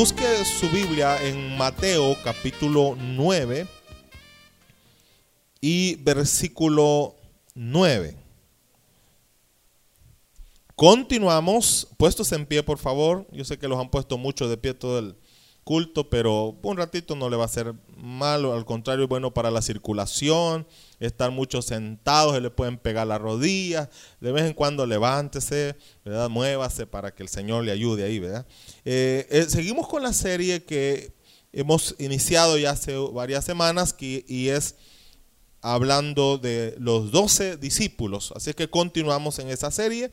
busque su Biblia en Mateo capítulo 9 y versículo 9. Continuamos, puestos en pie por favor. Yo sé que los han puesto mucho de pie todo el culto, pero un ratito no le va a ser malo, al contrario, es bueno para la circulación, estar muchos sentados, se le pueden pegar las rodillas, de vez en cuando levántese, ¿verdad? muévase para que el Señor le ayude ahí, ¿verdad? Eh, eh, seguimos con la serie que hemos iniciado ya hace varias semanas y es hablando de los doce discípulos, así que continuamos en esa serie.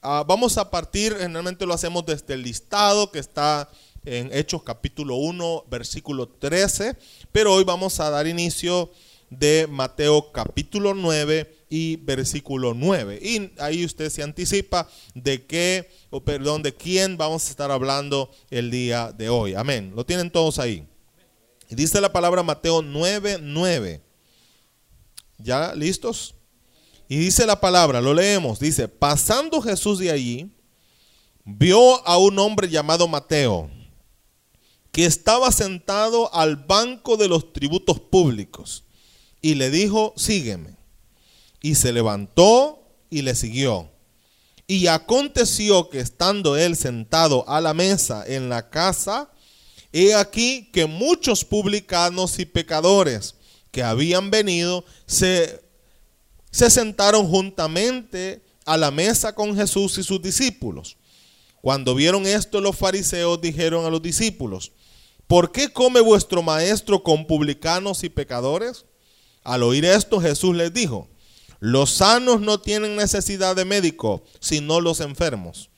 Ah, vamos a partir, generalmente lo hacemos desde el listado que está en Hechos capítulo 1, versículo 13, pero hoy vamos a dar inicio de Mateo capítulo 9 y versículo 9. Y ahí usted se anticipa de qué, o perdón, de quién vamos a estar hablando el día de hoy. Amén. Lo tienen todos ahí. Dice la palabra Mateo 9, 9. ¿Ya listos? Y dice la palabra, lo leemos, dice, pasando Jesús de allí, vio a un hombre llamado Mateo que estaba sentado al banco de los tributos públicos y le dijo, sígueme. Y se levantó y le siguió. Y aconteció que estando él sentado a la mesa en la casa, he aquí que muchos publicanos y pecadores que habían venido se, se sentaron juntamente a la mesa con Jesús y sus discípulos. Cuando vieron esto, los fariseos dijeron a los discípulos, ¿por qué come vuestro maestro con publicanos y pecadores? Al oír esto, Jesús les dijo, los sanos no tienen necesidad de médico, sino los enfermos.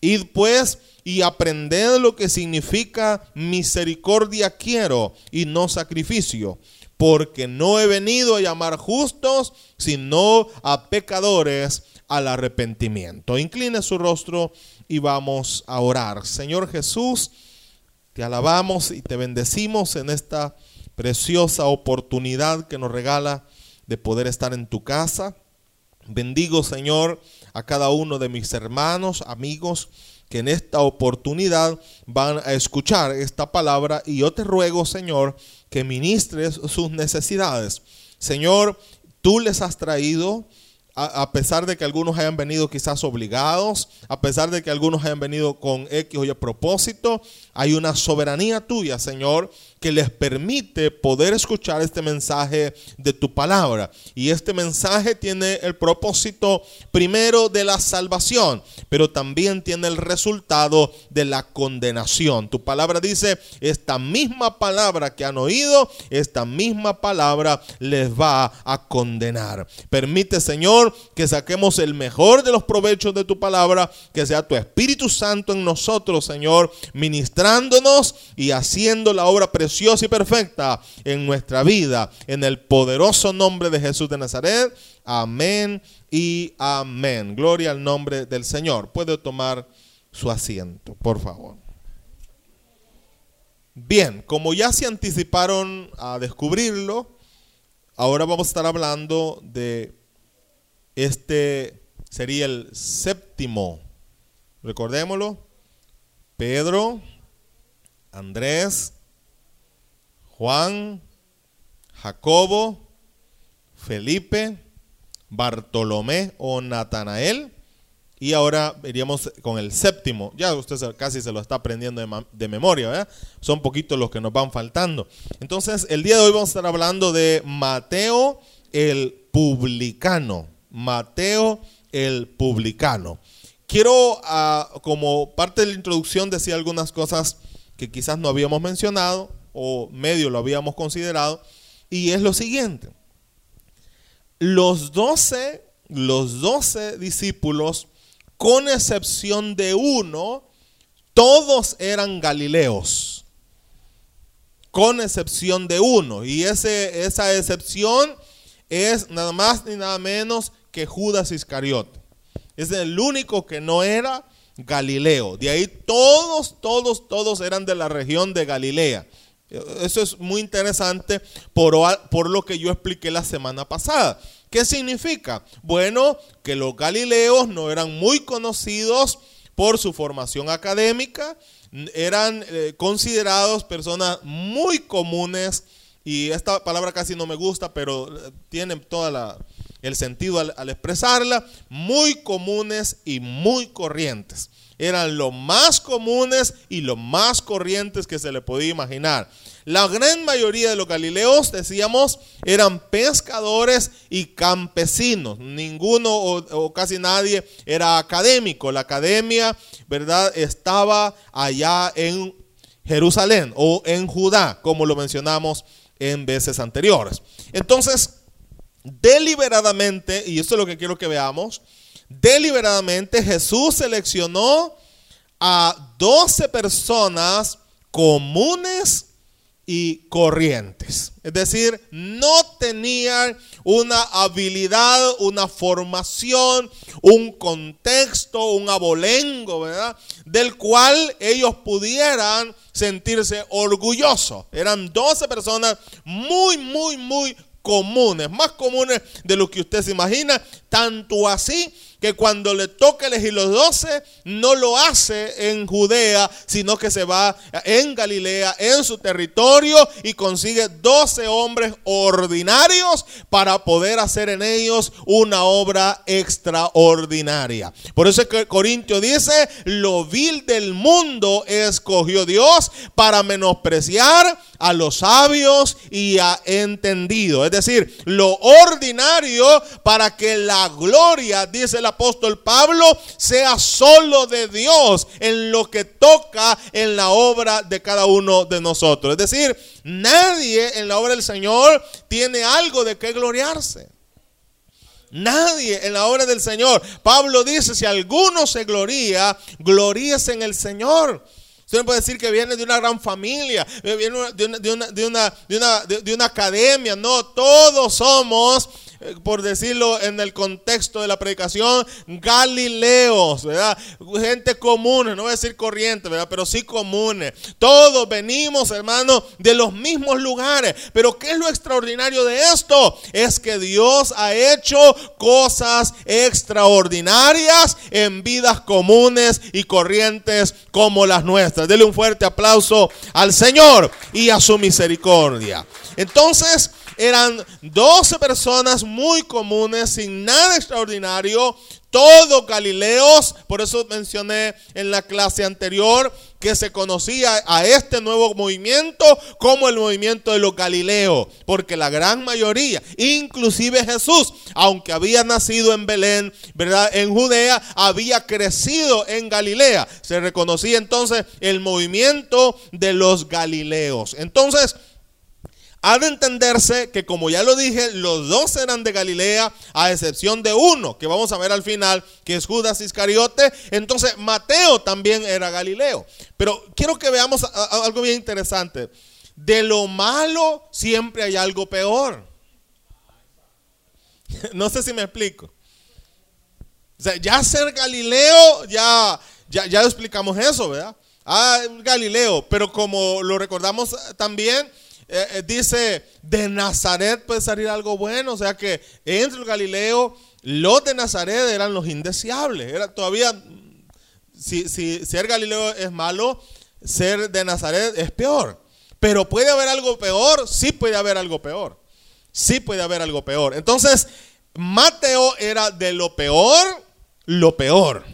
Id pues y aprended lo que significa misericordia quiero y no sacrificio, porque no he venido a llamar justos, sino a pecadores al arrepentimiento. Incline su rostro y vamos a orar. Señor Jesús, te alabamos y te bendecimos en esta preciosa oportunidad que nos regala de poder estar en tu casa. Bendigo, Señor, a cada uno de mis hermanos, amigos, que en esta oportunidad van a escuchar esta palabra y yo te ruego, Señor, que ministres sus necesidades. Señor, tú les has traído a, pesar de que algunos hayan venido quizás obligados, a pesar de que algunos hayan venido con X o Y propósito, hay una soberanía tuya, Señor, que les permite poder escuchar este mensaje de tu palabra. Y este mensaje tiene el propósito primero de la salvación, pero también tiene el resultado de la condenación. Tu palabra dice, esta misma palabra que han oído, esta misma palabra les va a condenar. Permite, Señor, que saquemos el mejor de los provechos de tu palabra, que sea tu Espíritu Santo en nosotros, Señor, ministrándonos y haciendo la obra preciosa y perfecta en nuestra vida. En el poderoso nombre de Jesús de Nazaret. Amén y amén. Gloria al nombre del Señor. Puede tomar su asiento, por favor. Bien, como ya se anticiparon a descubrirlo, ahora vamos a estar hablando de este, sería el séptimo, recordémoslo, Pedro, Andrés, Juan, Jacobo, Felipe, Bartolomé o Natanael. Y ahora iríamos con el séptimo. Ya usted casi se lo está aprendiendo de, memoria, ¿verdad? Son poquitos los que nos van faltando. Entonces, el día de hoy vamos a estar hablando de Mateo el publicano. Mateo el publicano. Quiero, ah, como parte de la introducción, decir algunas cosas que quizás no habíamos mencionado o medio lo habíamos considerado, y es lo siguiente. Los doce, los doce discípulos, con excepción de uno, todos eran galileos. Con excepción de uno. Y ese, esa excepción es nada más ni nada menos que Judas Iscariote. Es el único que no era Galileo. De ahí todos, todos, todos eran de la región de Galilea. Eso es muy interesante por, por, lo que yo expliqué la semana pasada. ¿Qué significa? Bueno, que los galileos no eran muy conocidos por su formación académica, eran eh, considerados personas muy comunes y esta palabra casi no me gusta, pero eh, tiene todo el sentido al, al expresarla, muy comunes y muy corrientes. Eran los más comunes y los más corrientes que se le podía imaginar. La gran mayoría de los galileos, decíamos, eran pescadores y campesinos. Ninguno o, casi nadie era académico. La academia, ¿verdad? Estaba allá en Jerusalén o en Judá, como lo mencionamos en veces anteriores. Entonces, deliberadamente, y esto es lo que quiero que veamos, deliberadamente Jesús seleccionó a 12 personas comunes y corrientes. Es decir, no tenían una habilidad, una formación, un contexto, un abolengo, ¿verdad? Del cual ellos pudieran sentirse orgullosos. Eran 12 personas muy, muy, muy comunes, más comunes de lo que usted se imagina, tanto así que cuando le toca elegir los doce, no lo hace en Judea, sino que se va en Galilea, en su territorio, y consigue doce hombres ordinarios para poder hacer en ellos una obra extraordinaria. Por eso es que Corintio dice, lo vil del mundo escogió Dios para menospreciar a los sabios y a entendidos. Es decir, lo ordinario para que la gloria, dice el apóstol Pablo, sea solo de Dios en lo que toca en la obra de cada uno de nosotros. Es decir, nadie en la obra del Señor tiene algo de qué gloriarse. Nadie en la obra del Señor. Pablo dice, si alguno se gloría, gloríese en el Señor. Usted no puede decir que viene de una gran familia, viene de una, de una, de una, de una, de una academia. No, todos somos eh, por decirlo en el contexto de la predicación, galileos, ¿verdad? Gente común, no voy a decir corriente, ¿verdad? Pero sí comunes. Todos venimos, hermanos, de los mismos lugares. Pero ¿qué es lo extraordinario de esto? Es que Dios ha hecho cosas extraordinarias en vidas comunes y corrientes como las nuestras. Dele un fuerte aplauso al Señor y a su misericordia. Entonces, eran 12 personas muy comunes, sin nada extraordinario, todos galileos. Por eso mencioné en la clase anterior que se conocía a este nuevo movimiento como el movimiento de los galileos, porque la gran mayoría, inclusive Jesús, aunque había nacido en Belén, ¿verdad? En Judea, había crecido en Galilea. Se reconocía entonces el movimiento de los galileos. Entonces, ha de entenderse que, como ya lo dije, los dos eran de Galilea, a excepción de uno, que vamos a ver al final, que es Judas Iscariote. Entonces, Mateo también era Galileo. Pero quiero que veamos algo bien interesante. De lo malo siempre hay algo peor. No sé si me explico. O sea, ya ser Galileo, ya, ya, ya explicamos eso, ¿verdad? Ah, Galileo, pero como lo recordamos también, eh, eh, dice, de Nazaret puede salir algo bueno. O sea que entre el Galileo, los de Nazaret eran los indeseables. Era todavía, si, si ser Galileo es malo, ser de Nazaret es peor. Pero puede haber algo peor, sí puede haber algo peor. Sí puede haber algo peor. Entonces, Mateo era de lo peor, lo peor.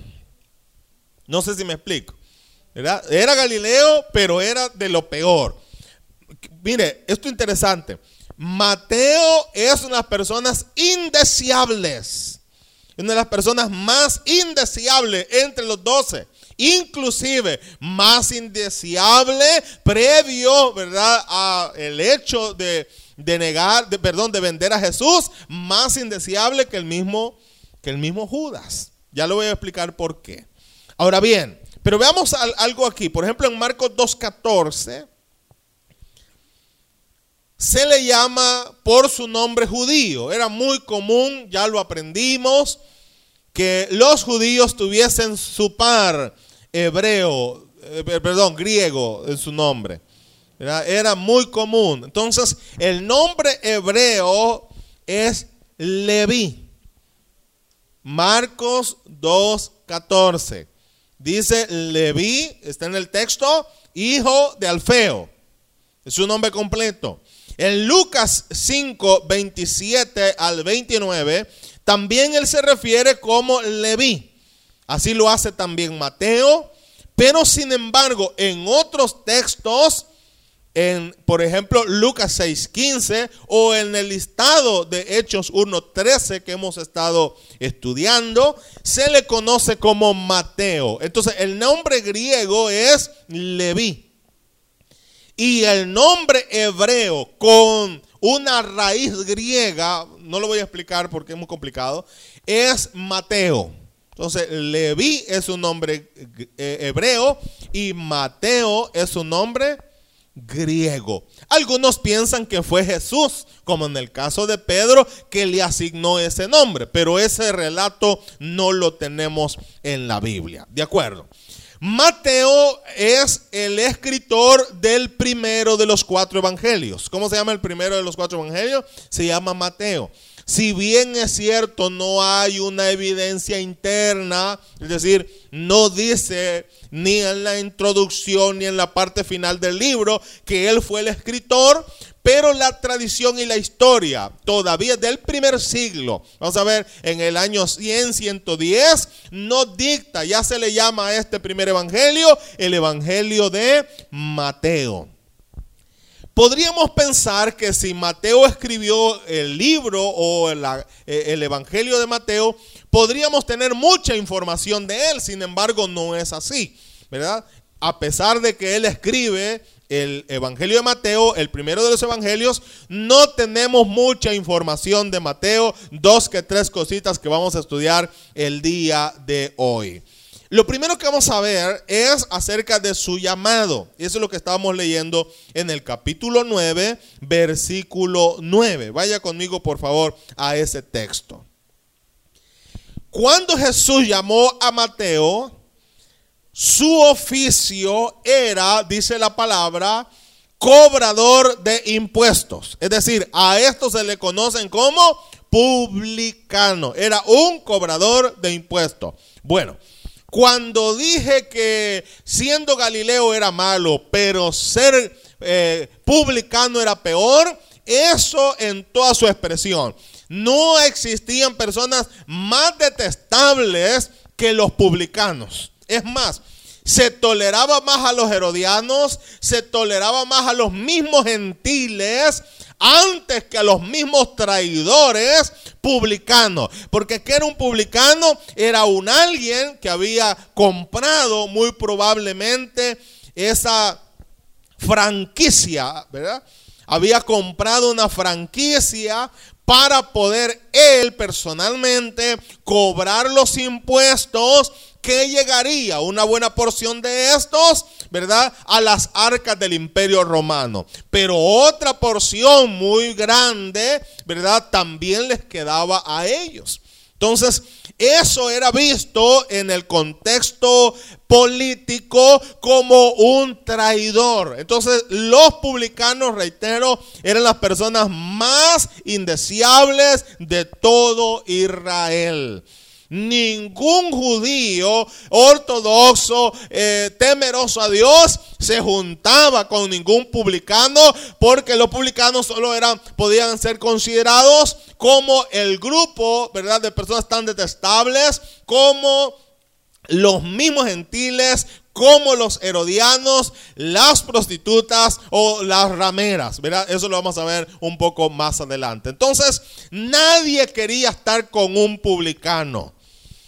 No sé si me explico. Era Galileo, pero era de lo peor mire, esto es interesante. Mateo es una de las personas indeseables. Una de las personas más indeseables entre los doce. Inclusive más indeseable previo, ¿verdad? A el hecho de, negar, de, perdón, de vender a Jesús. Más indeseable que el mismo, que el mismo Judas. Ya lo voy a explicar por qué. Ahora bien, pero veamos algo aquí. Por ejemplo, en Marcos 2.14 se le llama por su nombre judío. Era muy común, ya lo aprendimos, que los judíos tuviesen su par hebreo, eh, perdón, griego en su nombre. Era, era muy común. Entonces, el nombre hebreo es Leví. Marcos 2.14. Dice Leví, está en el texto, hijo de Alfeo. Es su nombre completo. En Lucas 5, 27 al 29, también él se refiere como Leví. Así lo hace también Mateo. Pero sin embargo, en otros textos, en, por ejemplo, Lucas 6:15 o en el listado de Hechos 1:13 que hemos estado estudiando, se le conoce como Mateo. Entonces, el nombre griego es Leví. Y el nombre hebreo con una raíz griega, no lo voy a explicar porque es muy complicado, es Mateo. Entonces, Leví es un nombre eh, hebreo y Mateo es un nombre griego. Algunos piensan que fue Jesús, como en el caso de Pedro, que le asignó ese nombre, pero ese relato no lo tenemos en la Biblia. ¿De acuerdo? Mateo es el escritor del primero de los cuatro evangelios. ¿Cómo se llama el primero de los cuatro evangelios? Se llama Mateo. Si bien es cierto, no hay una evidencia interna, es decir, no dice ni en la introducción ni en la parte final del libro que él fue el escritor, pero la tradición y la historia, todavía del primer siglo, vamos a ver, en el año 100, 110, no dicta, ya se le llama a este primer evangelio el evangelio de Mateo. Podríamos pensar que si Mateo escribió el libro o el, eh, el, Evangelio de Mateo, podríamos tener mucha información de él. Sin embargo, no es así, ¿verdad? A pesar de que él escribe el Evangelio de Mateo, el primero de los Evangelios, no tenemos mucha información de Mateo, dos que tres cositas que vamos a estudiar el día de hoy. Lo primero que vamos a ver es acerca de su llamado. Eso es lo que estábamos leyendo en el capítulo 9, versículo 9. Vaya conmigo, por favor, a ese texto. Cuando Jesús llamó a Mateo, su oficio era, dice la palabra, cobrador de impuestos. Es decir, a esto se le conocen como publicano. Era un cobrador de impuestos. Bueno, cuando dije que siendo Galileo era malo, pero ser eh, publicano era peor, eso en toda su expresión. No existían personas más detestables que los publicanos. Es más, se toleraba más a los herodianos, se toleraba más a los mismos gentiles antes que a los mismos traidores publicanos. Porque que era un publicano? Era un alguien que había comprado muy probablemente esa franquicia, ¿verdad? Había comprado una franquicia para poder él personalmente cobrar los impuestos que llegaría una buena porción de estos, ¿verdad? A las arcas del imperio romano. Pero otra porción muy grande, ¿verdad? También les quedaba a ellos. Entonces, eso era visto en el contexto político como un traidor. Entonces, los publicanos, reitero, eran las personas más indeseables de todo Israel ningún judío ortodoxo, eh, temeroso a Dios, se juntaba con ningún publicano, porque los publicanos solo eran, podían ser considerados como el grupo, ¿verdad?, de personas tan detestables como los mismos gentiles, como los herodianos, las prostitutas o las rameras, ¿verdad? Eso lo vamos a ver un poco más adelante. Entonces, nadie quería estar con un publicano.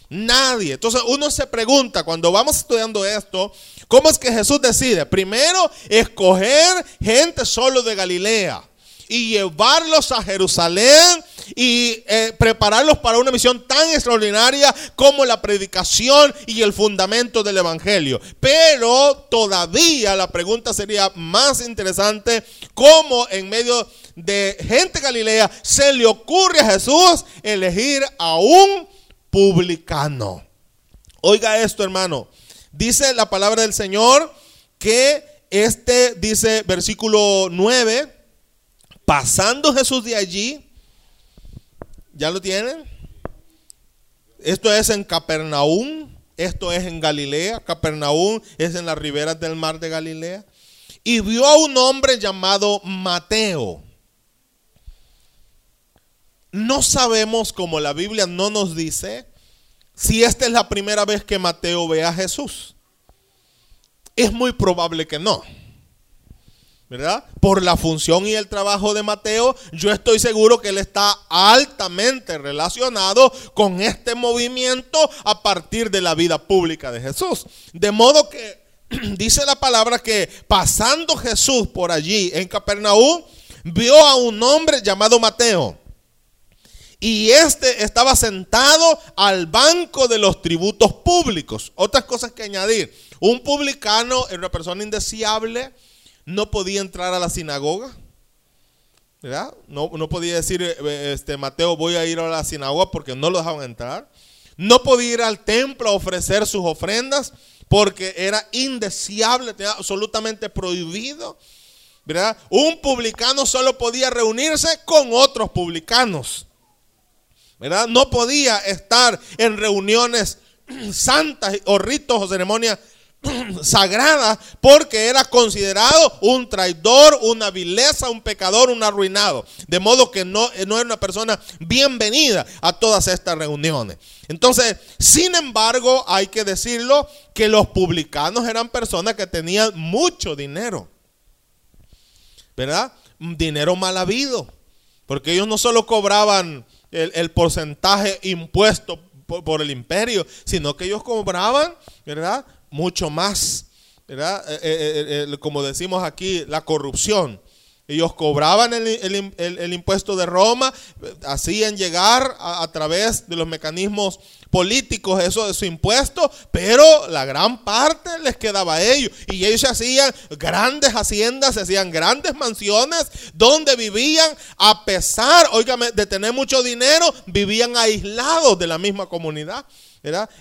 Nadie. Entonces uno se pregunta cuando vamos estudiando esto, ¿cómo es que Jesús decide? Primero, escoger gente solo de Galilea y llevarlos a Jerusalén y eh, prepararlos para una misión tan extraordinaria como la predicación y el fundamento del Evangelio. Pero todavía la pregunta sería más interesante, ¿cómo en medio de gente Galilea se le ocurre a Jesús elegir a un publicano. Oiga esto, hermano. Dice la palabra del Señor que este, dice versículo 9, pasando Jesús de allí, ¿ya lo tienen? Esto es en Capernaum, Esto es en Galilea, Capernaum es en las riberas del mar de Galilea. Y vio a un hombre llamado Mateo. No sabemos, como la Biblia no nos dice, si esta es la primera vez que Mateo ve a Jesús. Es muy probable que no. ¿verdad? Por la función y el trabajo de Mateo, yo estoy seguro que él está altamente relacionado con este movimiento a partir de la vida pública de Jesús. De modo que dice la palabra que pasando Jesús por allí en Capernaum, vio a un hombre llamado Mateo. Y este estaba sentado al banco de los tributos públicos. Otras cosas que añadir. Un publicano una persona indeseable no podía entrar a la sinagoga. ¿verdad? No, podía decir, eh, este, Mateo, voy a ir a la sinagoga porque no lo dejaban entrar. No podía ir al templo a ofrecer sus ofrendas porque era indeseable, tenía absolutamente prohibido. ¿verdad? Un publicano solo podía reunirse con otros publicanos. ¿Verdad? No podía estar en reuniones santas o ritos o ceremonias sagrada porque era considerado un traidor, una vileza, un pecador, un arruinado. De modo que no, no era una persona bienvenida a todas estas reuniones. Entonces, sin embargo, hay que decirlo que los publicanos eran personas que tenían mucho dinero. ¿Verdad? Dinero mal habido. Porque ellos no solo cobraban el, el porcentaje impuesto por, el imperio, sino que ellos cobraban, ¿verdad? mucho más, ¿verdad? Eh, eh, eh, como decimos aquí, la corrupción. Ellos cobraban el, impuesto de Roma, hacían llegar a, través de los mecanismos políticos eso de su impuesto, pero la gran parte les quedaba a ellos. Y ellos hacían grandes haciendas, se hacían grandes mansiones donde vivían, a pesar, de tener mucho dinero, vivían aislados de la misma comunidad.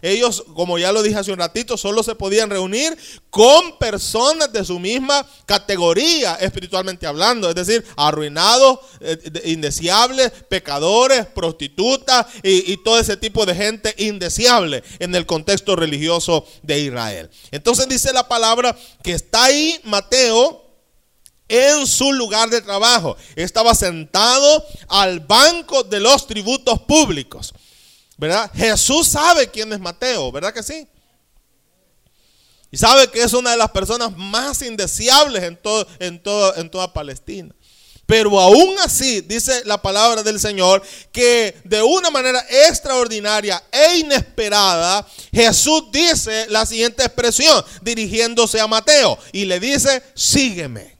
Ellos, como ya lo dije hace un ratito, solo se podían reunir con personas de su misma categoría espiritualmente hablando, es decir, arruinados, eh, indeseables, pecadores, prostitutas y, y todo ese tipo de gente indeseable en el contexto religioso de Israel. Entonces dice la palabra que está ahí Mateo en su lugar de trabajo. Estaba sentado al banco de los tributos públicos. ¿Verdad? Jesús sabe quién es Mateo, ¿verdad que sí? Y sabe que es una de las personas más indeseables en, todo, en, en toda Palestina. Pero aún así, dice la palabra del Señor, que de una manera extraordinaria e inesperada, Jesús dice la siguiente expresión, dirigiéndose a Mateo, y le dice, sígueme.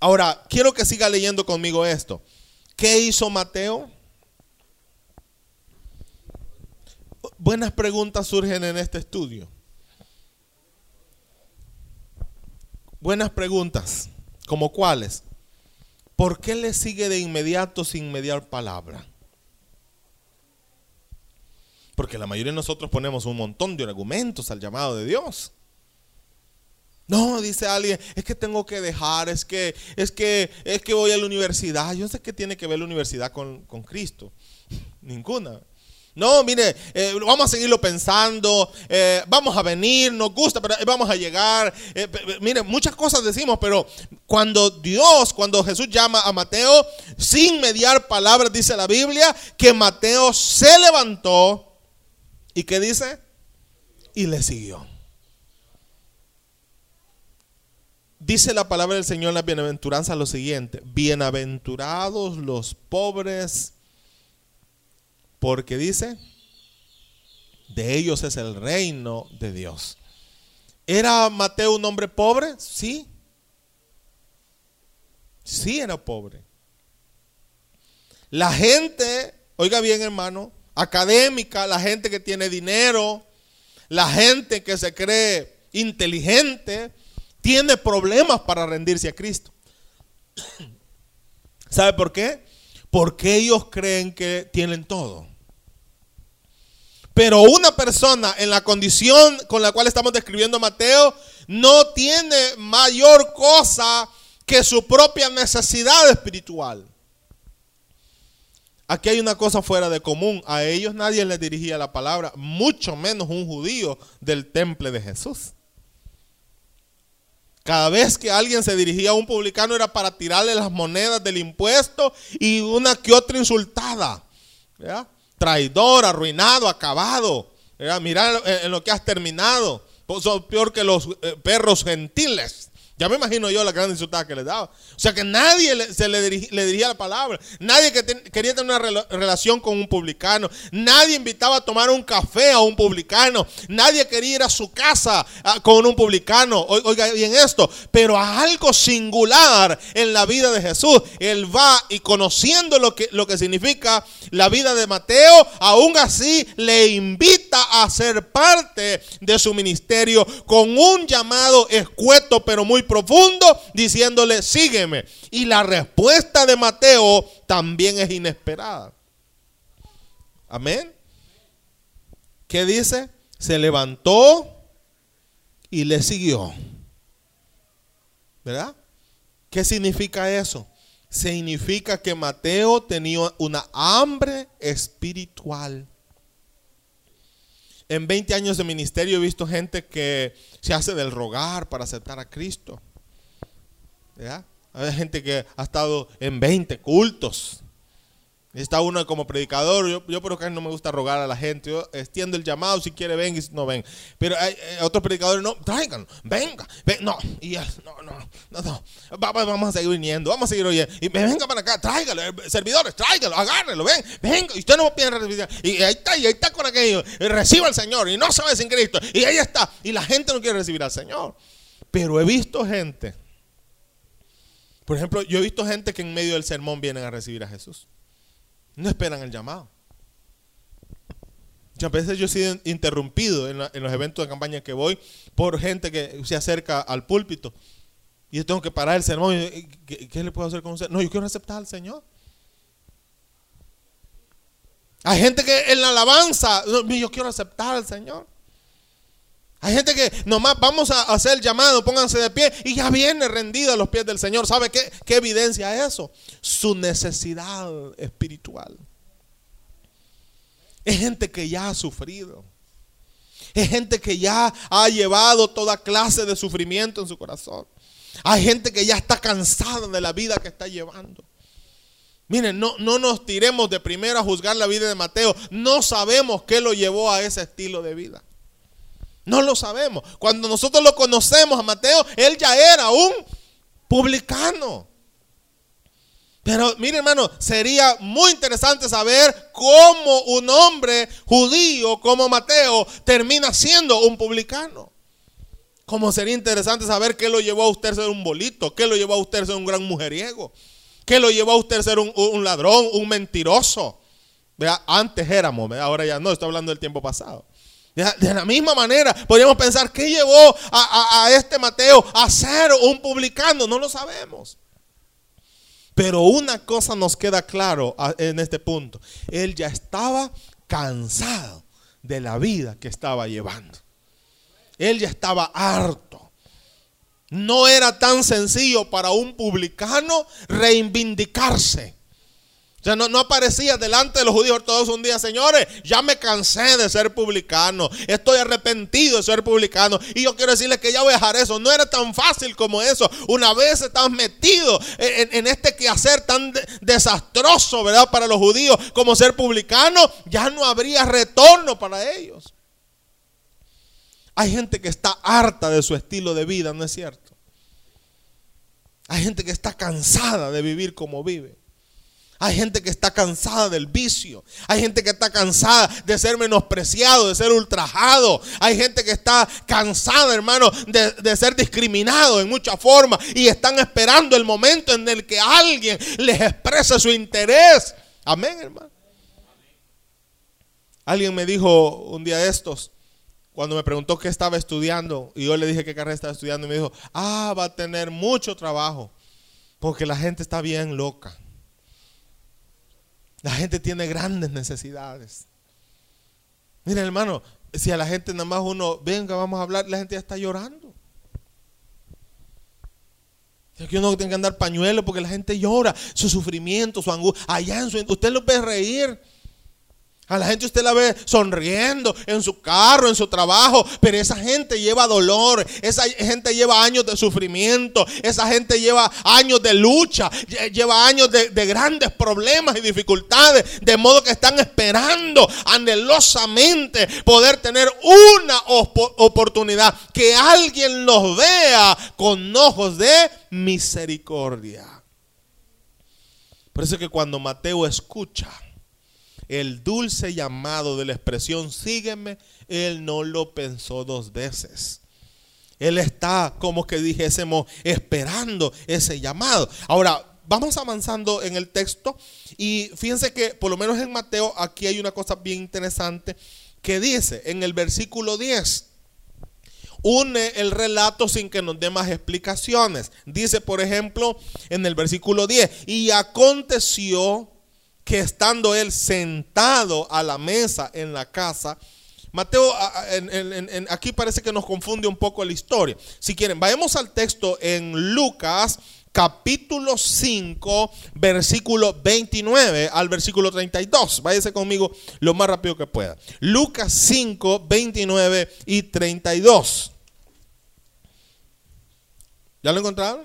Ahora, quiero que siga leyendo conmigo esto. ¿Qué hizo Mateo? Buenas preguntas surgen en este estudio. Buenas preguntas, como cuáles. ¿Por qué le sigue de inmediato sin mediar palabra? Porque la mayoría de nosotros ponemos un montón de argumentos al llamado de Dios. No, dice alguien, es que tengo que dejar, es que, es que, es que voy a la universidad. Yo sé que tiene que ver la universidad con, con Cristo. Ninguna. No, mire, eh, vamos a seguirlo pensando, eh, vamos a venir, nos gusta, pero vamos a llegar. Eh, mire, muchas cosas decimos, pero cuando Dios, cuando Jesús llama a Mateo, sin mediar palabras, dice la Biblia, que Mateo se levantó y ¿qué dice? Y le siguió. Dice la palabra del Señor la bienaventuranza lo siguiente, bienaventurados los pobres porque dice, de ellos es el reino de Dios. ¿Era Mateo un hombre pobre? Sí. Sí era pobre. La gente, oiga bien hermano, académica, la gente que tiene dinero, la gente que se cree inteligente, tiene problemas para rendirse a Cristo. ¿Sabe por qué? Porque ellos creen que tienen todo. Pero una persona en la condición con la cual estamos describiendo a Mateo no tiene mayor cosa que su propia necesidad espiritual. Aquí hay una cosa fuera de común. A ellos nadie les dirigía la palabra, mucho menos un judío del temple de Jesús. Cada vez que alguien se dirigía a un publicano era para tirarle las monedas del impuesto y una que otra insultada. Traidor, arruinado, acabado. Mira en lo que has terminado. Sos peor que los eh, perros gentiles. Ya me imagino yo la gran insultada que le daba. O sea que nadie se le, dirigía, la palabra. Nadie que quería tener una relación con un publicano. Nadie invitaba a tomar un café a un publicano. Nadie quería ir a su casa ah, con un publicano. Oiga bien esto. Pero a algo singular en la vida de Jesús. Él va y conociendo lo que, lo que significa la vida de Mateo, aún así le invita a ser parte de su ministerio con un llamado escueto pero muy profundo diciéndole, sígueme. Y la respuesta de Mateo también es inesperada. Amén. ¿Qué dice? Se levantó y le siguió. ¿Verdad? ¿Qué significa eso? Significa que Mateo tenía una hambre espiritual. En 20 años de ministerio he visto gente que se hace del rogar para aceptar a Cristo. Hay gente que ha estado en 20 cultos. Está uno como predicador, yo, yo por acá no me gusta rogar a la gente, yo extiendo el llamado, si quiere ven y si no ven. Pero hay, eh, otros predicadores, no, traigan, venga, ven, no, y no, no, no, no, vamos a seguir viniendo, vamos a seguir oyendo, y venga para acá, tráigalo, eh, servidores, tráigalo, agárrelo, ven, venga, y usted no pierde recibir, y ahí está, y ahí está con aquello, reciba al Señor, y no sabe sin Cristo, y ahí está, y la gente no quiere recibir al Señor. Pero he visto gente, por ejemplo, yo he visto gente que en medio del sermón vienen a recibir a Jesús. No esperan el llamado. Muchas veces yo he sido interrumpido en, los eventos de campaña que voy por gente que se acerca al púlpito. Y yo tengo que parar el sermón. ¿Qué, le puedo hacer con usted? No, yo quiero aceptar al Señor. Hay gente que en la alabanza, yo quiero aceptar al Señor. Hay gente que nomás vamos a hacer el llamado, pónganse de pie y ya viene rendido a los pies del Señor. ¿Sabe qué, qué evidencia eso? Su necesidad espiritual. Es gente que ya ha sufrido. Es gente que ya ha llevado toda clase de sufrimiento en su corazón. Hay gente que ya está cansada de la vida que está llevando. Miren, no, no nos tiremos de primero a juzgar la vida de Mateo. No sabemos qué lo llevó a ese estilo de vida. No lo sabemos. Cuando nosotros lo conocemos a Mateo, él ya era un publicano. Pero mire hermano, sería muy interesante saber cómo un hombre judío como Mateo termina siendo un publicano. Como sería interesante saber qué lo llevó a usted ser un bolito, qué lo llevó a usted ser un gran mujeriego, qué lo llevó a usted ser un, ladrón, un mentiroso. Antes éramos, ahora ya no, estoy hablando del tiempo pasado. De la misma manera, podríamos pensar, ¿qué llevó a, este Mateo a ser un publicano? No lo sabemos. Pero una cosa nos queda claro en este punto. Él ya estaba cansado de la vida que estaba llevando. Él ya estaba harto. No era tan sencillo para un publicano reivindicarse. O sea, no, no, aparecía delante de los judíos todos un día, señores, ya me cansé de ser publicano, estoy arrepentido de ser publicano y yo quiero decirles que ya voy a dejar eso. No era tan fácil como eso. Una vez estás metido en, este quehacer tan desastroso, ¿verdad? Para los judíos como ser publicano, ya no habría retorno para ellos. Hay gente que está harta de su estilo de vida, ¿no es cierto? Hay gente que está cansada de vivir como vive. Hay gente que está cansada del vicio. Hay gente que está cansada de ser menospreciado, de ser ultrajado. Hay gente que está cansada, hermano, de, ser discriminado en muchas formas. Y están esperando el momento en el que alguien les exprese su interés. Amén, hermano. Alguien me dijo un día de estos, cuando me preguntó qué estaba estudiando, y yo le dije qué carrera estaba estudiando, y me dijo, ah, va a tener mucho trabajo, porque la gente está bien loca. La gente tiene grandes necesidades. Mira, hermano, si a la gente nada más uno, venga, vamos a hablar, la gente ya está llorando. Que uno tiene que andar pañuelo porque la gente llora su sufrimiento, su angustia. Allá en su. Usted lo ve reír. A la gente usted la ve sonriendo en su carro, en su trabajo, pero esa gente lleva dolor, esa gente lleva años de sufrimiento, esa gente lleva años de lucha, lleva años de, grandes problemas y dificultades, de modo que están esperando anhelosamente poder tener una oportunidad, que alguien los vea con ojos de misericordia. Por eso que cuando Mateo escucha, el dulce llamado de la expresión sígueme, él no lo pensó dos veces. Él está, como que dijésemos, esperando ese llamado. Ahora, vamos avanzando en el texto y fíjense que por lo menos en Mateo aquí hay una cosa bien interesante que dice en el versículo 10 une el relato sin que nos dé más explicaciones. Dice, por ejemplo, en el versículo 10, y aconteció que estando él sentado a la mesa en la casa, Mateo, aquí parece que nos confunde un poco la historia. Si quieren, vayamos al texto en Lucas capítulo 5, versículo 29 al versículo 32. Váyase conmigo lo más rápido que pueda. Lucas 5, 29 y 32. ¿Ya lo encontraron?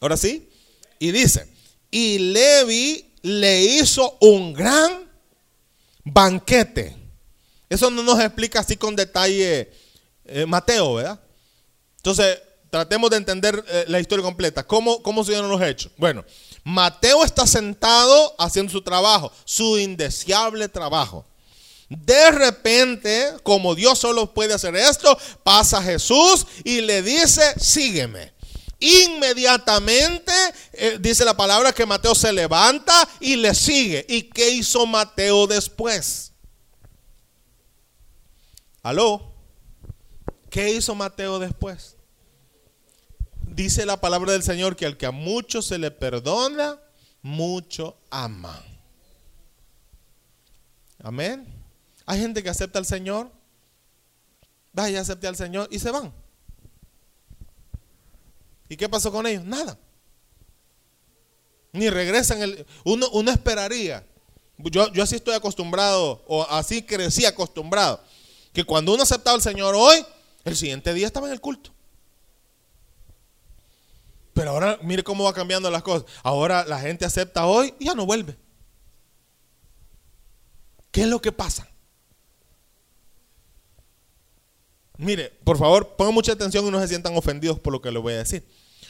Ahora sí. Y dice, y Levi le hizo un gran banquete. Eso no nos explica así con detalle eh, Mateo, ¿verdad? Entonces, tratemos de entender eh, la historia completa. ¿Cómo, ¿Cómo se dieron los hechos? Bueno, Mateo está sentado haciendo su trabajo, su indeseable trabajo. De repente, como Dios solo puede hacer esto, pasa Jesús y le dice, sígueme. Inmediatamente eh, dice la palabra que Mateo se levanta y le sigue. ¿Y qué hizo Mateo después? ¿Aló? ¿Qué hizo Mateo después? Dice la palabra del Señor que al que a mucho se le perdona, mucho ama. Amén. Hay gente que acepta al Señor, vaya, acepte al Señor y se van. ¿Y qué pasó con ellos? Nada. Ni regresan. Uno, uno esperaría. Yo, yo así estoy acostumbrado, o así crecí acostumbrado, que cuando uno aceptaba al Señor hoy, el siguiente día estaba en el culto. Pero ahora mire cómo va cambiando las cosas. Ahora la gente acepta hoy y ya no vuelve. ¿Qué es lo que pasa? Mire, por favor, pongan mucha atención y no se sientan ofendidos por lo que les voy a decir.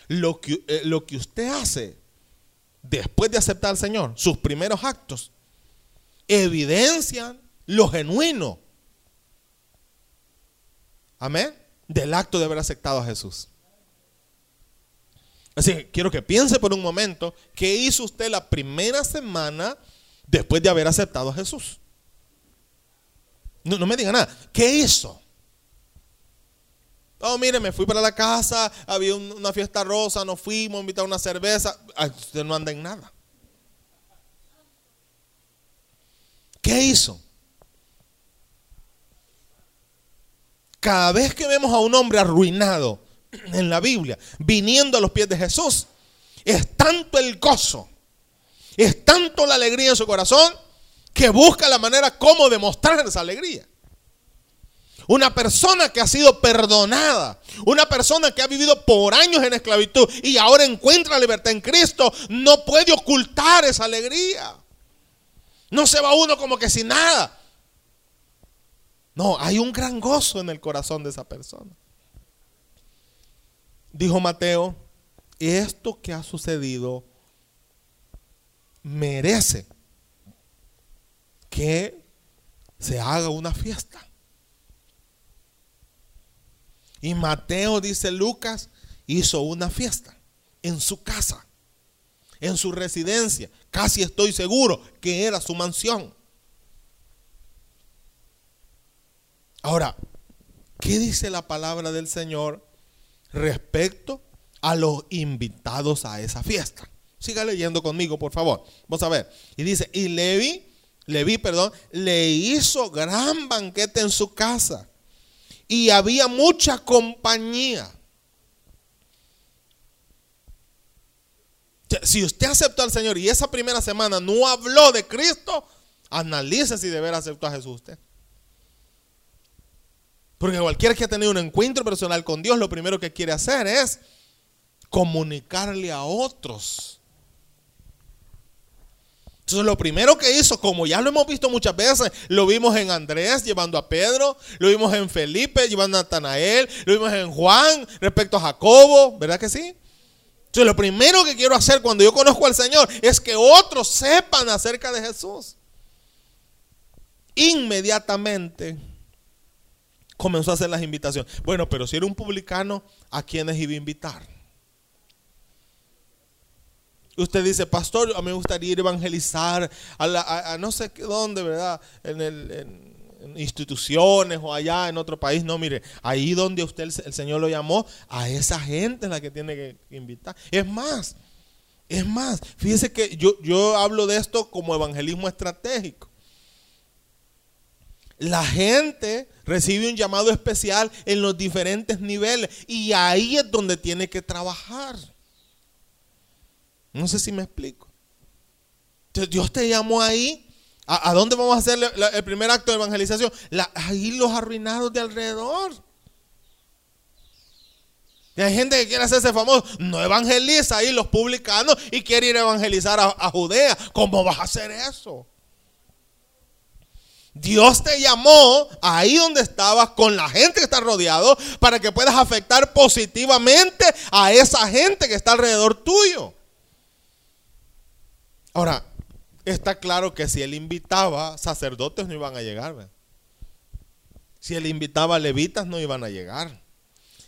Lo que, eh, lo que usted hace después de aceptar al Señor, sus primeros actos, evidencian lo genuino. Amén. Del acto de haber aceptado a Jesús. Así que quiero que piense por un momento qué hizo usted la primera semana después de haber aceptado a Jesús. No, no me diga nada. ¿Qué hizo? Oh, mire, me fui para la casa, había una fiesta rosa, nos fuimos, a una cerveza. usted no anda en nada. ¿Qué hizo? Cada vez que vemos a un hombre arruinado en la Biblia, viniendo a los pies de Jesús, es tanto el gozo, es tanto la alegría en su corazón, que busca la manera como demostrar esa alegría. Una persona que ha sido perdonada. Una persona que ha vivido por años en esclavitud y ahora encuentra libertad en Cristo. No puede ocultar esa alegría. No se va uno como que sin nada. No, hay un gran gozo en el corazón de esa persona. Dijo Mateo, esto que ha sucedido merece que se haga una fiesta. Y Mateo, dice Lucas, hizo una fiesta en su casa, en su residencia. Casi estoy seguro que era su mansión. Ahora, ¿qué dice la palabra del Señor respecto a los invitados a esa fiesta? Siga leyendo conmigo, por favor. Vamos a ver. Y dice, y Levi, Levi, perdón, le hizo gran banquete en su casa y había mucha compañía. Si usted aceptó al Señor y esa primera semana no habló de Cristo, analice si de aceptar a Jesús usted. Porque cualquiera que ha tenido un encuentro personal con Dios, lo primero que quiere hacer es comunicarle a otros entonces lo primero que hizo, como ya lo hemos visto muchas veces, lo vimos en Andrés llevando a Pedro, lo vimos en Felipe llevando a Natanael, lo vimos en Juan respecto a Jacobo, ¿verdad que sí? Entonces lo primero que quiero hacer cuando yo conozco al Señor es que otros sepan acerca de Jesús. Inmediatamente comenzó a hacer las invitaciones. Bueno, pero si era un publicano, ¿a quiénes iba a invitar? Usted dice, pastor, a mí me gustaría ir a evangelizar a, no sé dónde, ¿verdad? En, el, instituciones o allá en otro país. No, mire, ahí donde usted el, Señor lo llamó, a esa gente es la que tiene que invitar. Es más, es más, fíjese que yo, yo hablo de esto como evangelismo estratégico. La gente recibe un llamado especial en los diferentes niveles y ahí es donde tiene que trabajar. No sé si me explico. Dios te llamó ahí. ¿A, dónde vamos a hacer el primer acto de evangelización? ahí los arruinados de alrededor. Y hay gente que quiere hacerse famoso. No evangeliza ahí los publicanos y quiere ir a evangelizar a, a Judea. ¿Cómo vas a hacer eso? Dios te llamó ahí donde estabas con la gente que está rodeado para que puedas afectar positivamente a esa gente que está alrededor tuyo. Ahora, está claro que si él invitaba sacerdotes no iban a llegar. Si él invitaba levitas no iban a llegar.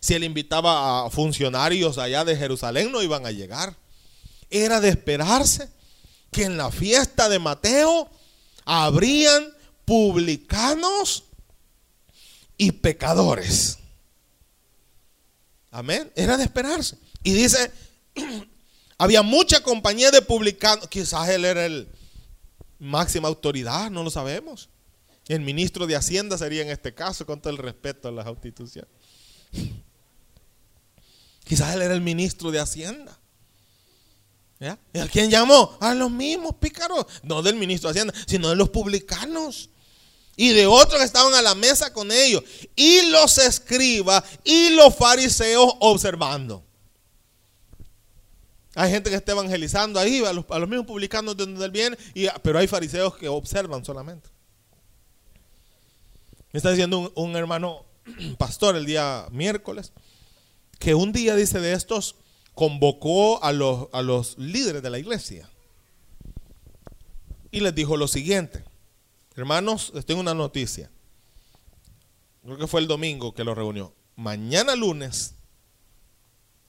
Si él invitaba a funcionarios allá de Jerusalén no iban a llegar. Era de esperarse que en la fiesta de Mateo habrían publicanos y pecadores. Amén. Era de esperarse. Y dice, había mucha compañía de publicanos. Quizás él era el máxima autoridad, no lo sabemos. El ministro de Hacienda sería en este caso, con todo el respeto a las instituciones. Quizás él era el ministro de Hacienda. ¿Y a quién llamó? A los mismos pícaros. No del ministro de Hacienda, sino de los publicanos y de otros que estaban a la mesa con ellos, y los escribas y los fariseos observando. Hay gente que está evangelizando ahí, a los, mismos publicanos de donde él viene, y, pero hay fariseos que observan solamente. Me está diciendo un, un hermano pastor el día miércoles, que un día, dice de estos, convocó a los, a los líderes de la iglesia y les dijo lo siguiente. Hermanos, les tengo una noticia. Creo que fue el domingo que lo reunió. Mañana lunes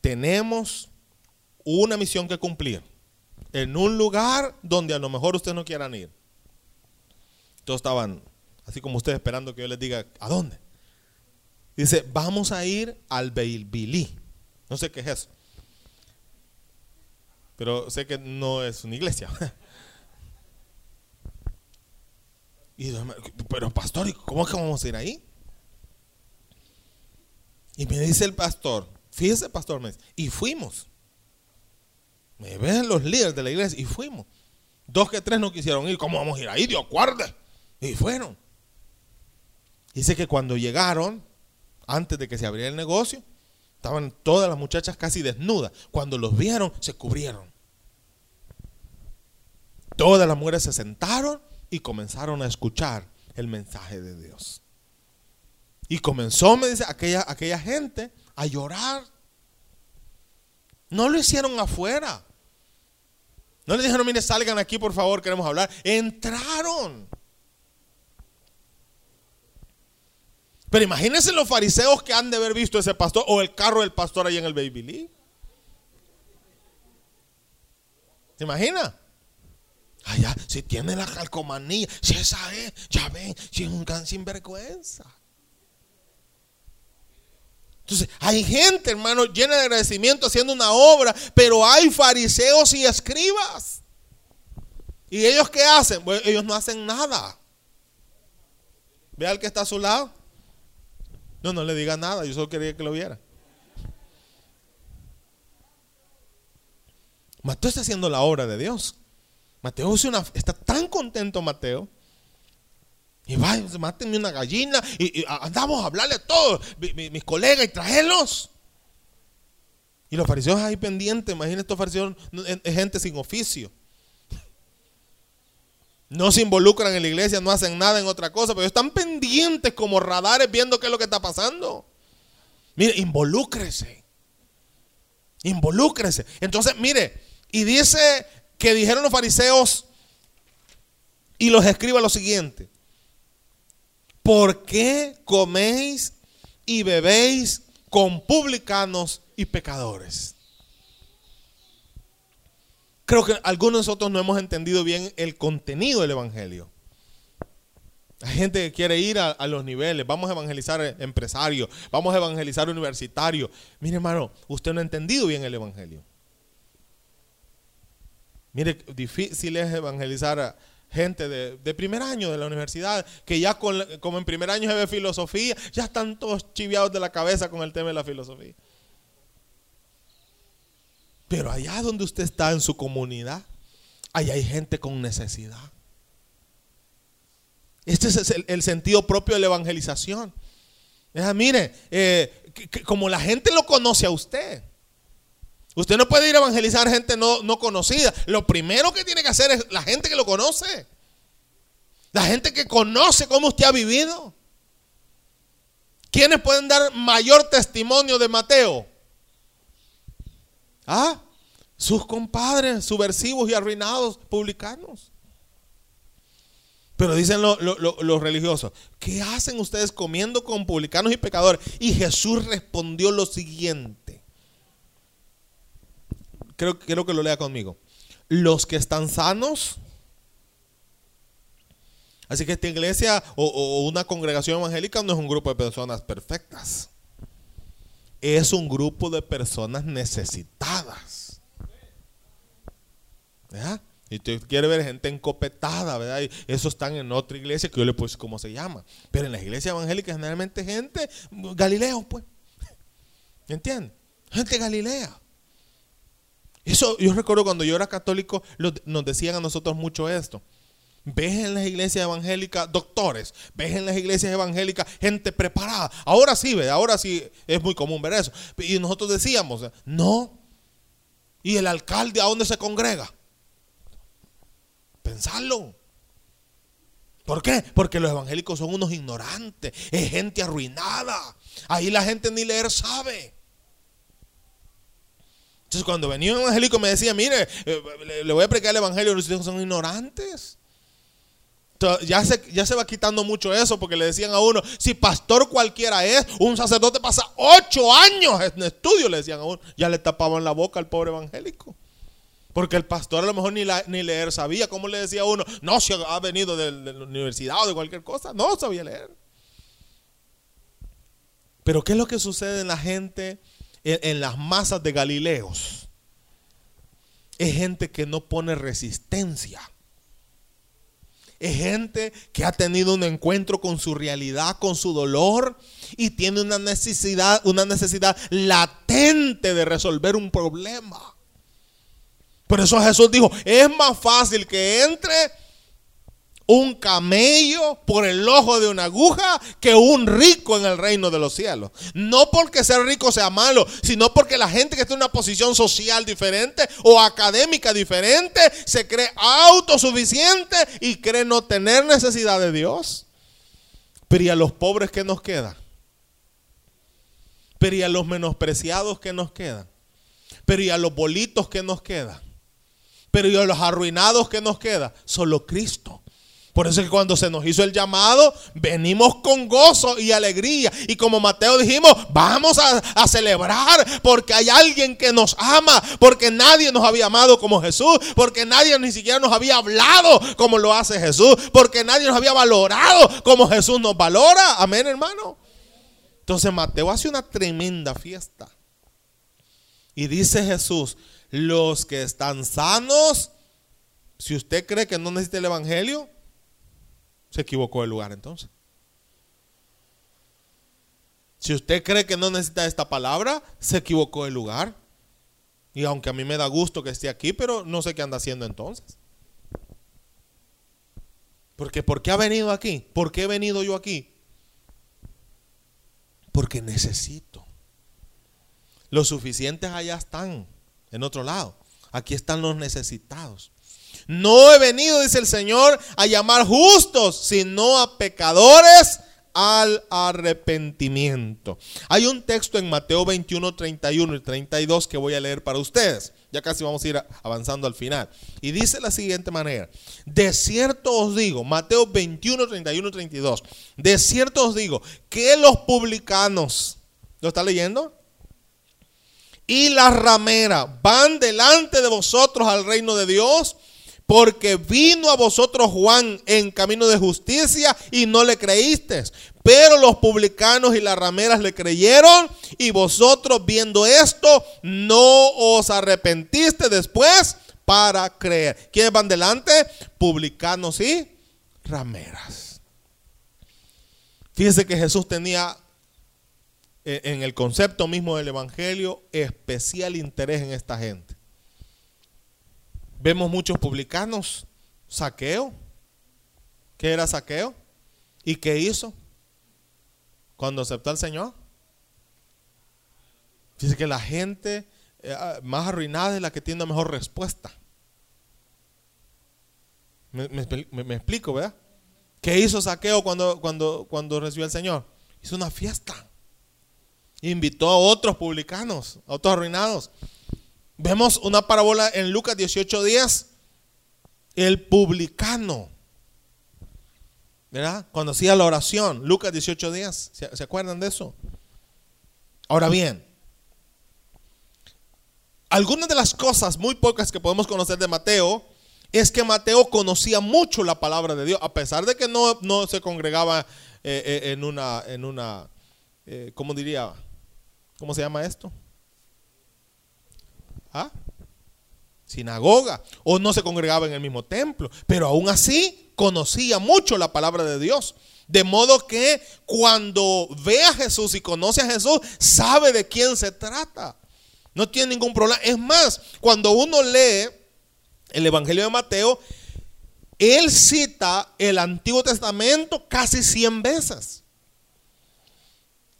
tenemos una misión que cumplir en un lugar donde a lo mejor ustedes no quieran ir. Todos estaban así como ustedes esperando que yo les diga, ¿a dónde? Dice, vamos a ir al Beilbilí. No sé qué es eso. Pero sé que no es una iglesia. pero pastor, ¿cómo es que vamos a ir ahí? Y me dice el pastor, fíjese pastor, y fuimos. Me ven los líderes de la iglesia y fuimos. Dos que tres no quisieron ir, ¿cómo vamos a ir ahí? Dios guarde. Y fueron. Dice que cuando llegaron, antes de que se abriera el negocio, estaban todas las muchachas casi desnudas. Cuando los vieron, se cubrieron. Todas las mujeres se sentaron y comenzaron a escuchar el mensaje de Dios. Y comenzó, me dice, aquella, aquella gente a llorar. No lo hicieron afuera. No le dijeron, mire, salgan aquí, por favor, queremos hablar. Entraron. Pero imagínense los fariseos que han de haber visto ese pastor o el carro del pastor ahí en el Baby Lee. ¿Se imagina? Allá, si tiene la calcomanía, si esa es, ya ven, si es un gran sinvergüenza. Entonces, hay gente, hermano, llena de agradecimiento haciendo una obra, pero hay fariseos y escribas. ¿Y ellos qué hacen? ellos no hacen nada. Ve al que está a su lado. No, no le diga nada, yo solo quería que lo viera. Mateo está haciendo la obra de Dios. Mateo está tan contento, Mateo. Y va, mátenme una gallina y, andamos a hablarle a todos, mis, colegas, y traerlos. Y los fariseos ahí pendientes, imagínense estos fariseos, gente sin oficio. No se involucran en la iglesia, no hacen nada en otra cosa, pero están pendientes como radares viendo qué es lo que está pasando. Mire, involúcrese. Involúcrese. Entonces, mire, y dice que dijeron los fariseos y los escriba lo siguiente. ¿Por qué coméis y bebéis con publicanos y pecadores? Creo que algunos de nosotros no hemos entendido bien el contenido del Evangelio. Hay gente que quiere ir a, los niveles, vamos a evangelizar empresarios, vamos a evangelizar universitarios. Mire hermano, usted no ha entendido bien el Evangelio. Mire, difícil es evangelizar a gente de, primer año de la universidad, que ya como en primer año se ve filosofía, ya están todos chiviados de la cabeza con el tema de la filosofía. Pero allá donde usted está en su comunidad, allá hay gente con necesidad. Este es el, sentido propio de la evangelización. mire, eh, como la gente lo conoce a usted, usted no puede ir a evangelizar gente no, no conocida. Lo primero que tiene que hacer es la gente que lo conoce. La gente que conoce cómo usted ha vivido. ¿Quiénes pueden dar mayor testimonio de Mateo? ¿Ah? Sus compadres, subversivos y arruinados publicanos. Pero dicen los religiosos, ¿qué hacen ustedes comiendo con publicanos y pecadores? Y Jesús respondió lo siguiente. Creo, quiero que lo lea conmigo. Los que están sanos. Así que esta iglesia o una congregación evangélica no es un grupo de personas perfectas es un grupo de personas necesitadas. ¿Verdad? Y usted quiere ver gente encopetada, ¿verdad? Y eso están en otra iglesia que yo le puse cómo se llama. Pero en las iglesias evangélicas generalmente gente Galileo, pues. ¿Entienden? Gente Galilea. Eso, yo recuerdo cuando yo era católico, nos decían a nosotros mucho esto. Ves en las iglesias evangélicas doctores, ves en las iglesias evangélicas gente preparada. Ahora sí, ve, ahora sí es muy común ver eso. Y nosotros decíamos, no. ¿Y el alcalde a dónde se congrega? Pensarlo. ¿Por qué? Porque los evangélicos son unos ignorantes, es gente arruinada. Ahí la gente ni leer sabe. Entonces cuando venía un evangélico me decía, mire, eh, le voy a predicar el evangelio, los hijos son ignorantes. Ya se, ya se va quitando mucho eso porque le decían a uno, si pastor cualquiera es, un sacerdote pasa ocho años en estudio, le decían a uno, ya le tapaban la boca al pobre evangélico. Porque el pastor a lo mejor ni, ni leer sabía, como le decía a uno, no, si ha venido de, la universidad o de cualquier cosa, no sabía leer. Pero ¿qué es lo que sucede en la gente, en las masas de Galileos? Es gente que no pone resistencia es gente que ha tenido un encuentro con su realidad, con su dolor y tiene una necesidad, una necesidad latente de resolver un problema. Por eso Jesús dijo, es más fácil que entre un camello por el ojo de una aguja que un rico en el reino de los cielos. No porque ser rico sea malo, sino porque la gente que está en una posición social diferente o académica diferente se cree autosuficiente y cree no tener necesidad de Dios. Pero ¿y a los pobres que nos quedan? Pero ¿y a los menospreciados que nos quedan? Pero ¿y a los bolitos que nos quedan? Pero ¿y a los arruinados que nos queda? Solo Cristo. Por eso es que cuando se nos hizo el llamado, venimos con gozo y alegría. Y como Mateo dijimos, vamos a, celebrar porque hay alguien que nos ama, porque nadie nos había amado como Jesús, porque nadie ni siquiera nos había hablado como lo hace Jesús, porque nadie nos había valorado como Jesús nos valora. Amén, hermano. Entonces Mateo hace una tremenda fiesta. Y dice Jesús, los que están sanos, si usted cree que no necesita el Evangelio, se equivocó el lugar entonces. Si usted cree que no necesita esta palabra, se equivocó el lugar. Y aunque a mí me da gusto que esté aquí, pero no sé qué anda haciendo entonces. Porque ¿por qué ha venido aquí? ¿Por qué he venido yo aquí? Porque necesito. Los suficientes allá están, en otro lado. Aquí están los necesitados. No he venido, dice el Señor, a llamar justos, sino a pecadores al arrepentimiento. Hay un texto en Mateo 21, 31 y 32 que voy a leer para ustedes. Ya casi vamos a ir avanzando al final. Y dice la siguiente manera. De cierto os digo, Mateo 21, 31 y 32. De cierto os digo que los publicanos, ¿lo está leyendo? Y las rameras van delante de vosotros al reino de Dios porque vino a vosotros Juan en camino de justicia y no le creísteis. Pero los publicanos y las rameras le creyeron y vosotros viendo esto no os arrepentiste después para creer. ¿Quiénes van delante? Publicanos y rameras. Fíjense que Jesús tenía eh, en el concepto mismo del Evangelio especial interés en esta gente. Vemos muchos publicanos. Saqueo. ¿Qué era saqueo? ¿Y qué hizo? Cuando aceptó al Señor. Dice que la gente eh, ah, más arruinada es la que tiene mejor respuesta. Me, explico, ¿verdad? ¿Qué hizo Saqueo cuando, cuando, cuando recibió al Señor? Hizo una fiesta. Invitó a otros publicanos, a otros arruinados. Vemos una parábola en Lucas 18 días. El publicano. ¿Verdad? Cuando hacía la oración, Lucas 18 días. ¿Se, acuerdan de eso? Ahora bien, algunas de las cosas muy pocas que podemos conocer de Mateo es que Mateo conocía mucho la palabra de Dios, a pesar de que no, no se congregaba eh, eh, en una, en una eh, ¿cómo diría? ¿Cómo se llama esto? ¿Ah? Sinagoga. O no se congregaba en el mismo templo. Pero aún así conocía mucho la palabra de Dios. De modo que cuando ve a Jesús y conoce a Jesús, sabe de quién se trata. No tiene ningún problema. Es más, cuando uno lee el Evangelio de Mateo, él cita el Antiguo Testamento casi 100 veces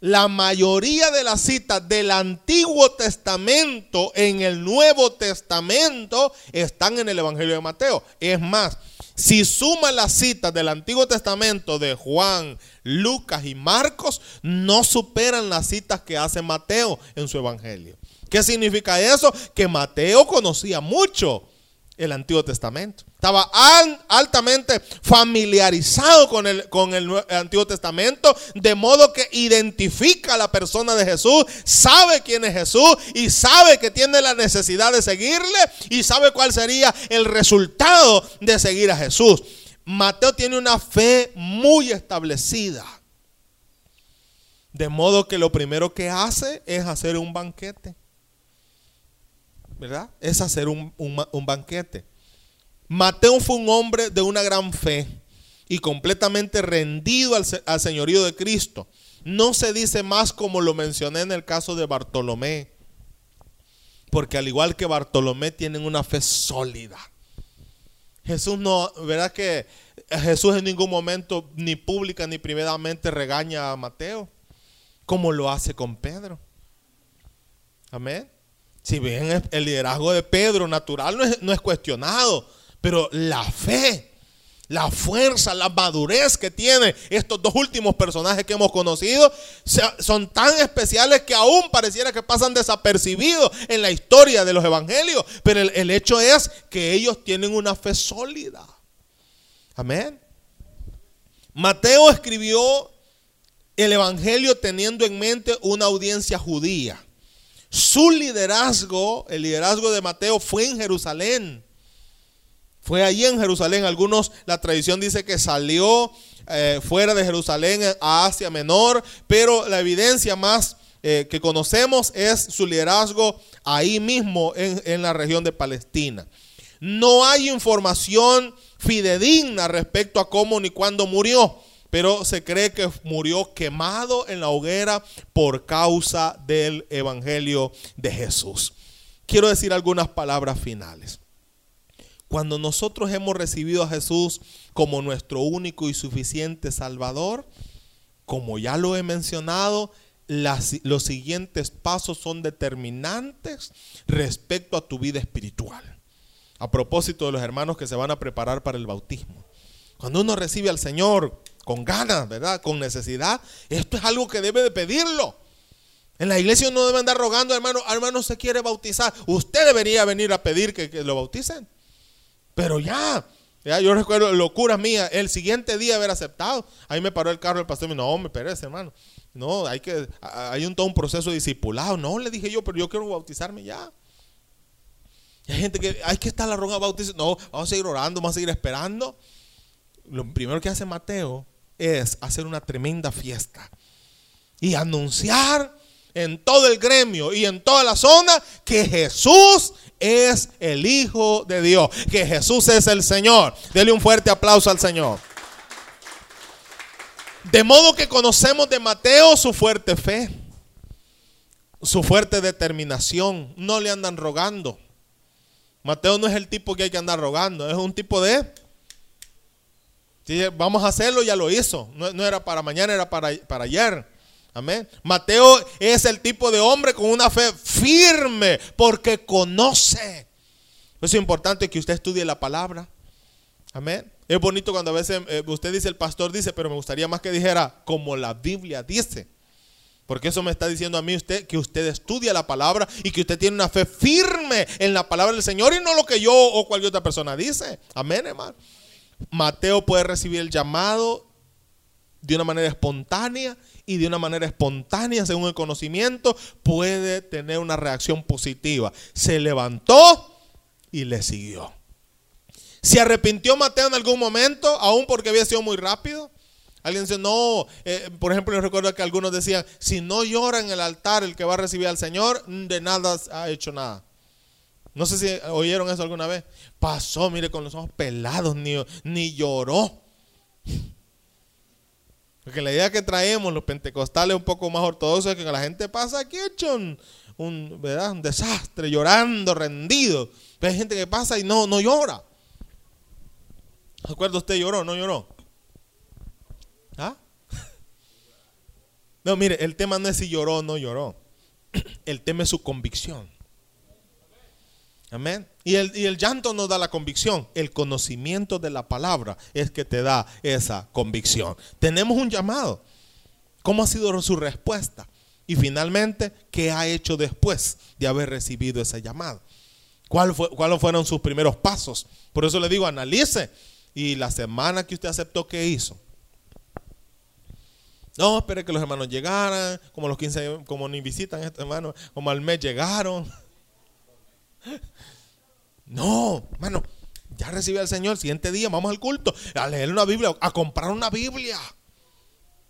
la mayoría de las citas del Antiguo Testamento en el Nuevo Testamento están en el Evangelio de Mateo. Es más, si suma las citas del Antiguo Testamento de Juan, Lucas y Marcos, no superan las citas que hace Mateo en su Evangelio. ¿Qué significa eso? Que Mateo conocía mucho el Antiguo Testamento. Estaba altamente familiarizado con el, con el Antiguo Testamento, de modo que identifica a la persona de Jesús, sabe quién es Jesús y sabe que tiene la necesidad de seguirle y sabe cuál sería el resultado de seguir a Jesús. Mateo tiene una fe muy establecida. De modo que lo primero que hace es hacer un banquete. ¿Verdad? Es hacer un, banquete. Mateo fue un hombre de una gran fe y completamente rendido al, al, señorío de Cristo. No se dice más como lo mencioné en el caso de Bartolomé, porque al igual que Bartolomé tienen una fe sólida. Jesús no, ¿verdad que Jesús en ningún momento ni pública ni privadamente regaña a Mateo, como lo hace con Pedro? Amén. Si bien el liderazgo de Pedro natural no es, cuestionado, pero la fe, la fuerza, la madurez que tiene estos dos últimos personajes que hemos conocido son tan especiales que aún pareciera que pasan desapercibidos en la historia de los evangelios. Pero el, el hecho es que ellos tienen una fe sólida. Amén. Mateo escribió el evangelio teniendo en mente una audiencia judía. Su liderazgo, el liderazgo de Mateo fue en Jerusalén. Fue allí en Jerusalén. Algunos, la tradición dice que salió eh, fuera de Jerusalén a Asia Menor, pero la evidencia más eh, que conocemos es su liderazgo ahí mismo en, en la región de Palestina. No hay información fidedigna respecto a cómo ni cuándo murió pero se cree que murió quemado en la hoguera por causa del Evangelio de Jesús. quiero decir algunas palabras finales. Cuando nosotros hemos recibido a Jesús como nuestro único y suficiente Salvador, como ya lo he mencionado, los siguientes pasos son determinantes respecto a tu vida espiritual. A propósito de los hermanos que se van a preparar para el bautismo. Cuando uno recibe al Señor con ganas, ¿verdad? Con necesidad, esto es algo que debe de pedirlo. En la iglesia no debe andar rogando, hermano, hermano se quiere bautizar. Usted debería venir a pedir que, lo bauticen. Pero ya, ya, yo recuerdo locura mía, el siguiente día haber aceptado. Ahí me paró el carro el pastor y me dijo, no, me perece, hermano. No, hay que, hay un todo un proceso discipulado. No, le dije yo, pero yo quiero bautizarme ya. Y hay gente que hay que estar la ronda bautizar. No, vamos a seguir orando, vamos a seguir esperando. Lo primero que hace Mateo es hacer una tremenda fiesta y anunciar en todo el gremio y en toda la zona que Jesús es el Hijo de Dios, que Jesús es el Señor. Dele un fuerte aplauso al Señor. De modo que conocemos de Mateo su fuerte fe, su fuerte determinación. No le andan rogando. Mateo no es el tipo que hay que andar rogando, es un tipo de... vamos a hacerlo, ya lo hizo. No, era para mañana, era para, para ayer. Amén. Mateo es el tipo de hombre con una fe firme porque conoce. Es importante que usted estudie la palabra. Amén. Es bonito cuando a veces eh, usted dice, el pastor dice, pero me gustaría más que dijera como la Biblia dice. Porque eso me está diciendo a mí usted que usted estudia la palabra y que usted tiene una fe firme en la palabra del Señor y no lo que yo o cualquier otra persona dice. Amén, hermano. Mateo puede recibir el llamado de una manera espontánea y de una manera espontánea, según el conocimiento, puede tener una reacción positiva. Se levantó y le siguió. ¿Se arrepintió Mateo en algún momento, aún porque había sido muy rápido? Alguien dice, no, eh, por ejemplo, yo recuerdo que algunos decían, si no llora en el altar el que va a recibir al Señor, de nada ha hecho nada. No sé si oyeron eso alguna vez. Pasó, mire, con los ojos pelados, ni, ni lloró. Porque la idea que traemos los pentecostales un poco más ortodoxos es que la gente pasa aquí hecho un, ¿verdad? un desastre, llorando, rendido. Pero hay gente que pasa y no, no llora. ¿Acuerdo usted lloró? ¿No lloró? ¿Ah? No, mire, el tema no es si lloró o no lloró. El tema es su convicción. Amén. Y el, y el, llanto no da la convicción. El conocimiento de la palabra es que te da esa convicción. Tenemos un llamado. ¿Cómo ha sido su respuesta? Y finalmente, ¿qué ha hecho después de haber recibido ese llamado? ¿Cuál fue, ¿Cuáles fueron sus primeros pasos? Por eso le digo, analice. Y la semana que usted aceptó, ¿qué hizo? No, espere que los hermanos llegaran, como los 15, como ni visitan este hermano, como al mes llegaron. No, hermano, ya recibí al Señor, siguiente día vamos al culto, a leer una Biblia, a comprar una Biblia.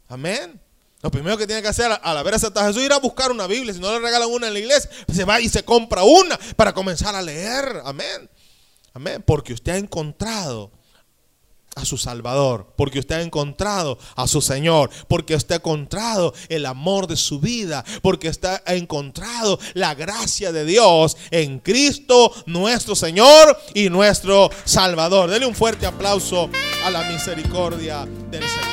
Amén. Lo primero que tiene que hacer al haber aceptado a Jesús es ir a buscar una Biblia. Si no le regalan una en la iglesia, se va y se compra una para comenzar a leer. Amén. Amén. Porque usted ha encontrado a su Salvador, porque usted ha encontrado a su Señor, porque usted ha encontrado el amor de su vida, porque usted ha encontrado la gracia de Dios en Cristo nuestro Señor y nuestro Salvador. Dele un fuerte aplauso a la misericordia del Señor.